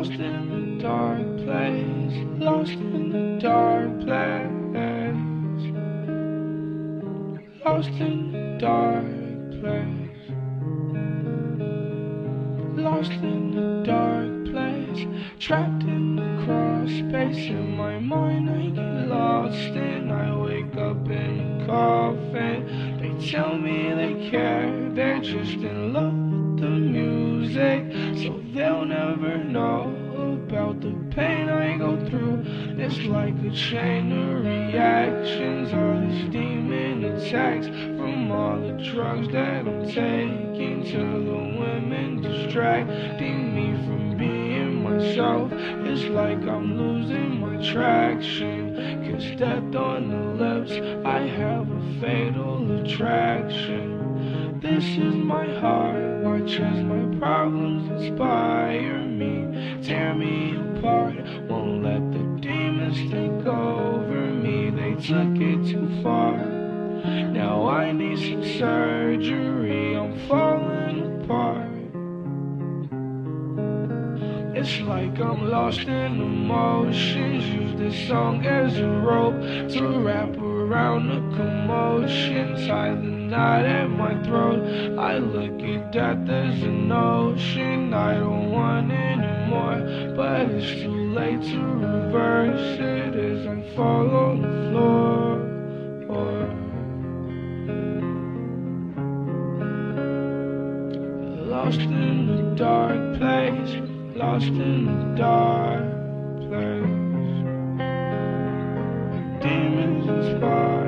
dark place, lost in the dark place, lost in the dark place, lost in the dark place, trapped in the cross space in my mind. I get lost and I wake up in a coffin. They tell me they care, they're just in love with the music, so they'll never know about the pain I go through. It's like a chain of reactions, all these demon attacks from all the drugs that I'm taking to the women distracting me from being myself. It's like I'm losing my traction. Cause death on the lips, I have a fatal attraction. This is my heart, watch as my problems inspire me. Tear me apart, won't let the demons take over me. They took it too far. Now I need some surgery, I'm falling apart. It's like I'm lost in emotions. Use this song as a rope to wrap around the commotion. The knot at my throat. I look at death as an ocean. I don't want anymore, but it's too late to reverse it as I fall on the floor. Lost in the dark place, lost in the dark place. Inspire.